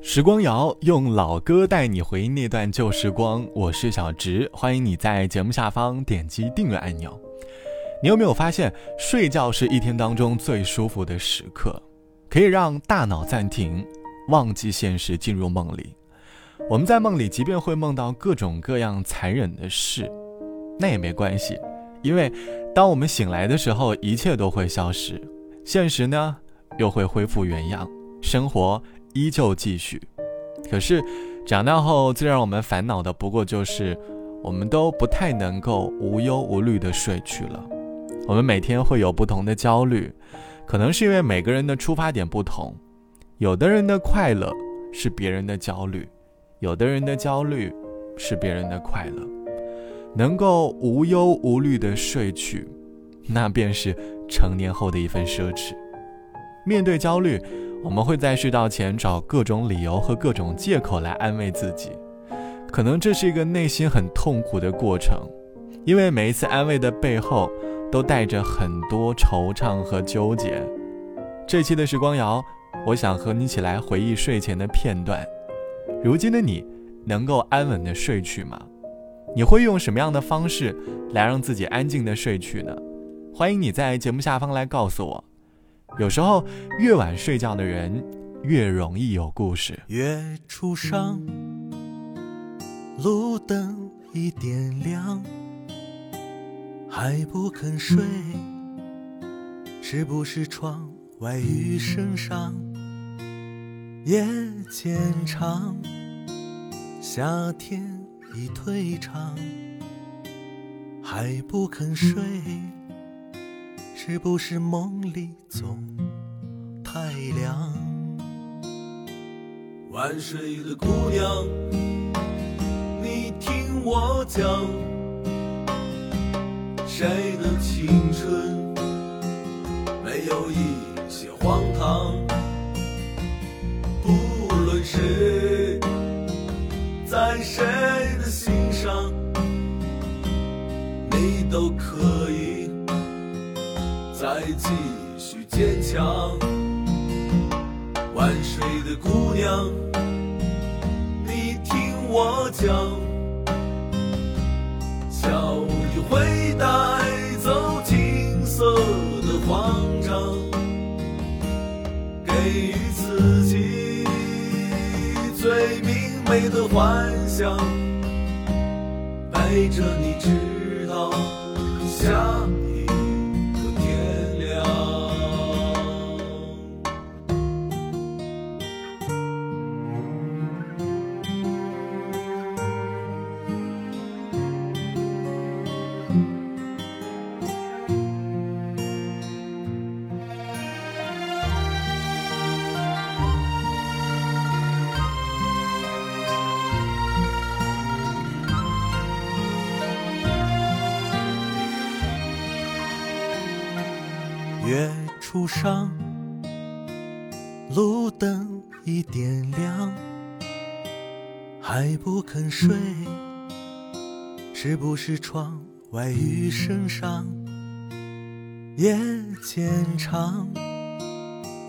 时光谣用老歌带你回忆那段旧时光。我是小植，欢迎你在节目下方点击订阅按钮。你有没有发现，睡觉是一天当中最舒服的时刻，可以让大脑暂停，忘记现实，进入梦里。我们在梦里，即便会梦到各种各样残忍的事，那也没关系，因为当我们醒来的时候，一切都会消失，现实呢又会恢复原样，生活。依旧继续。可是，长大后最让我们烦恼的，不过就是我们都不太能够无忧无虑的睡去了。我们每天会有不同的焦虑，可能是因为每个人的出发点不同。有的人的快乐是别人的焦虑，有的人的焦虑是别人的快乐。能够无忧无虑的睡去，那便是成年后的一份奢侈。面对焦虑。我们会在睡觉前找各种理由和各种借口来安慰自己，可能这是一个内心很痛苦的过程，因为每一次安慰的背后都带着很多惆怅和纠结。这期的时光瑶，我想和你一起来回忆睡前的片段。如今的你，能够安稳的睡去吗？你会用什么样的方式来让自己安静的睡去呢？欢迎你在节目下方来告诉我。有时候，越晚睡觉的人，越容易有故事。月初上，路灯已点亮，还不肯睡，是不是窗外雨声上？夜渐长，夏天已退场，还不肯睡。是不是梦里总太凉？晚睡的姑娘，你听我讲，谁的青春没有一些荒唐？不论谁，在谁的心上，你都可。再继续坚强，万水的姑娘，你听我讲，笑语会带走金色的慌张，给予自己最明媚的幻想，陪着你直到下。一。路上，路灯已点亮，还不肯睡，是不是窗外雨声上，夜渐长，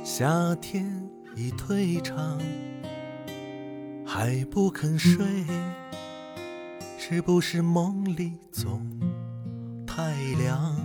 夏天已退场，还不肯睡，是不是梦里总太凉？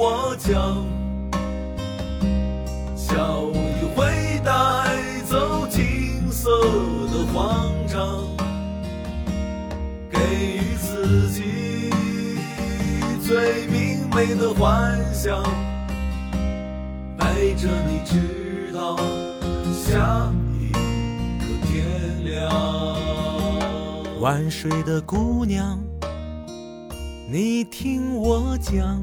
我讲，笑雨会带走金色的慌张，给予自己最明媚的幻想，陪着你直到下一个天亮。晚睡的姑娘，你听我讲。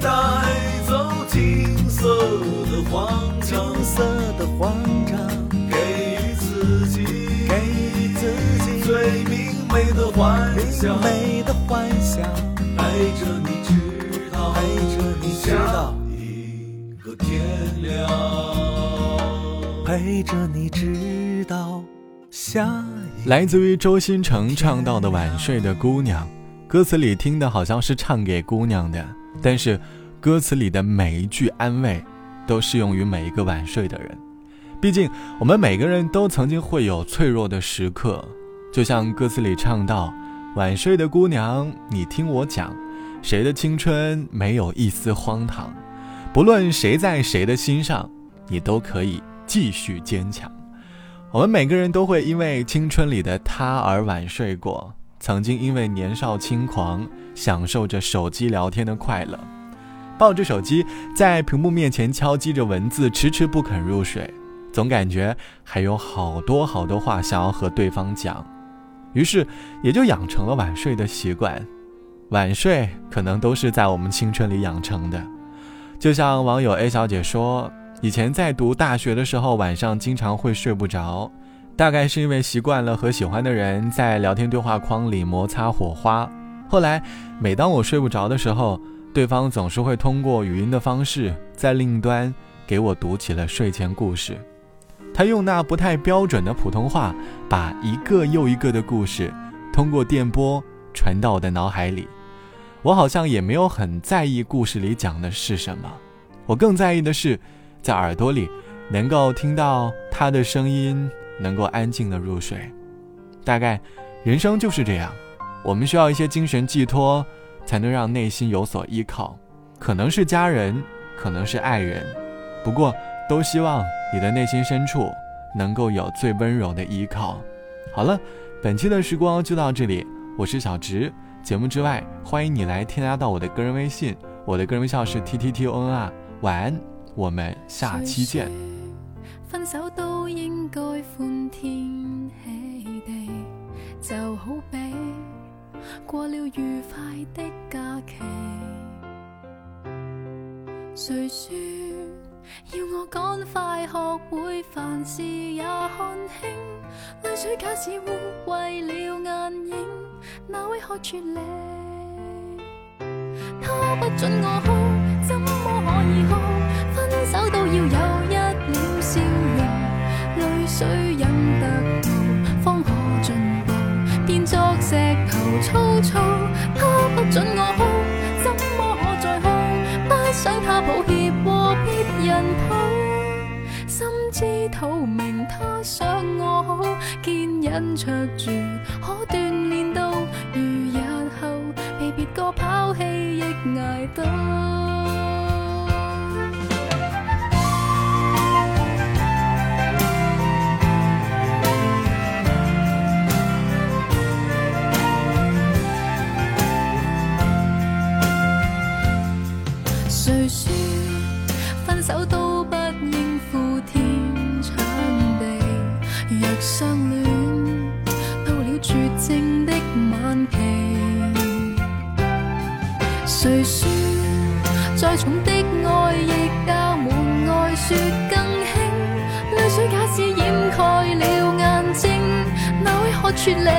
带走金色的慌张，金色的慌张，给予自己，给予自己最明媚的幻想，明媚的幻想，陪着你直到，陪着你直到一个天亮，陪着你直到下。来自于周星驰唱到的《晚睡的姑娘》，歌词里听的好像是唱给姑娘的。但是，歌词里的每一句安慰，都适用于每一个晚睡的人。毕竟，我们每个人都曾经会有脆弱的时刻。就像歌词里唱到：“晚睡的姑娘，你听我讲，谁的青春没有一丝荒唐？不论谁在谁的心上，你都可以继续坚强。”我们每个人都会因为青春里的他而晚睡过。曾经因为年少轻狂，享受着手机聊天的快乐，抱着手机在屏幕面前敲击着文字，迟迟不肯入睡，总感觉还有好多好多话想要和对方讲，于是也就养成了晚睡的习惯。晚睡可能都是在我们青春里养成的，就像网友 A 小姐说，以前在读大学的时候，晚上经常会睡不着。大概是因为习惯了和喜欢的人在聊天对话框里摩擦火花。后来，每当我睡不着的时候，对方总是会通过语音的方式在另一端给我读起了睡前故事。他用那不太标准的普通话，把一个又一个的故事通过电波传到我的脑海里。我好像也没有很在意故事里讲的是什么，我更在意的是，在耳朵里能够听到他的声音。能够安静的入睡，大概人生就是这样。我们需要一些精神寄托，才能让内心有所依靠。可能是家人，可能是爱人，不过都希望你的内心深处能够有最温柔的依靠。好了，本期的时光就到这里。我是小直，节目之外，欢迎你来添加到我的个人微信。我的个人微信是 t t t o n r。晚安，我们下期见。分手都應該歡天喜地，就好比過了愉快的假期。誰說要我趕快學會凡事也看輕？淚水假使污為了眼影，哪位可處理？他不准我哭，怎么？坚忍卓著，可锻炼到，如日后被别个抛弃，亦挨到。谁说分手都？处理，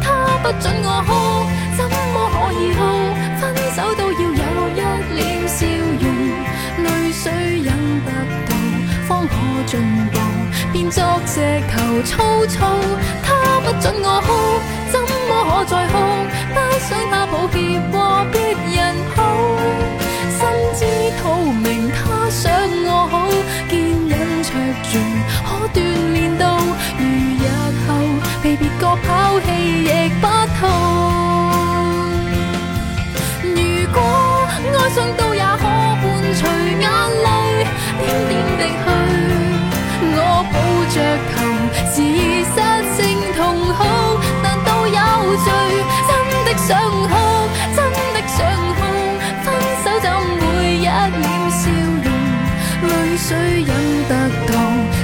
他不准我哭，怎么可以哭？分手都要有一脸笑容，泪水忍不到，方可进步，变作石头粗糙。他不准我哭，怎么可再哭？不想他抱歉和别人抱，心知透明，他想我好，坚忍卓住。被別個拋棄亦不痛。如果哀傷都也可伴隨眼淚點點滴去，我抱着頭，是已失聲痛哭，難道有罪？真的想哭，真的想哭，分手就每一臉笑容，淚水忍得到，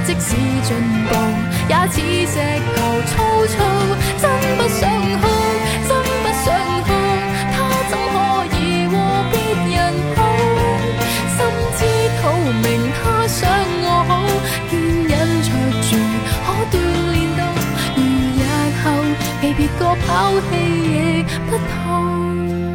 即使進也似石头粗糙，真不想哭，真不想哭，他怎可以和別人好？心知肚明，他想我好，坚忍著住，可鍛鍊到，如日後被別個拋棄，亦不痛。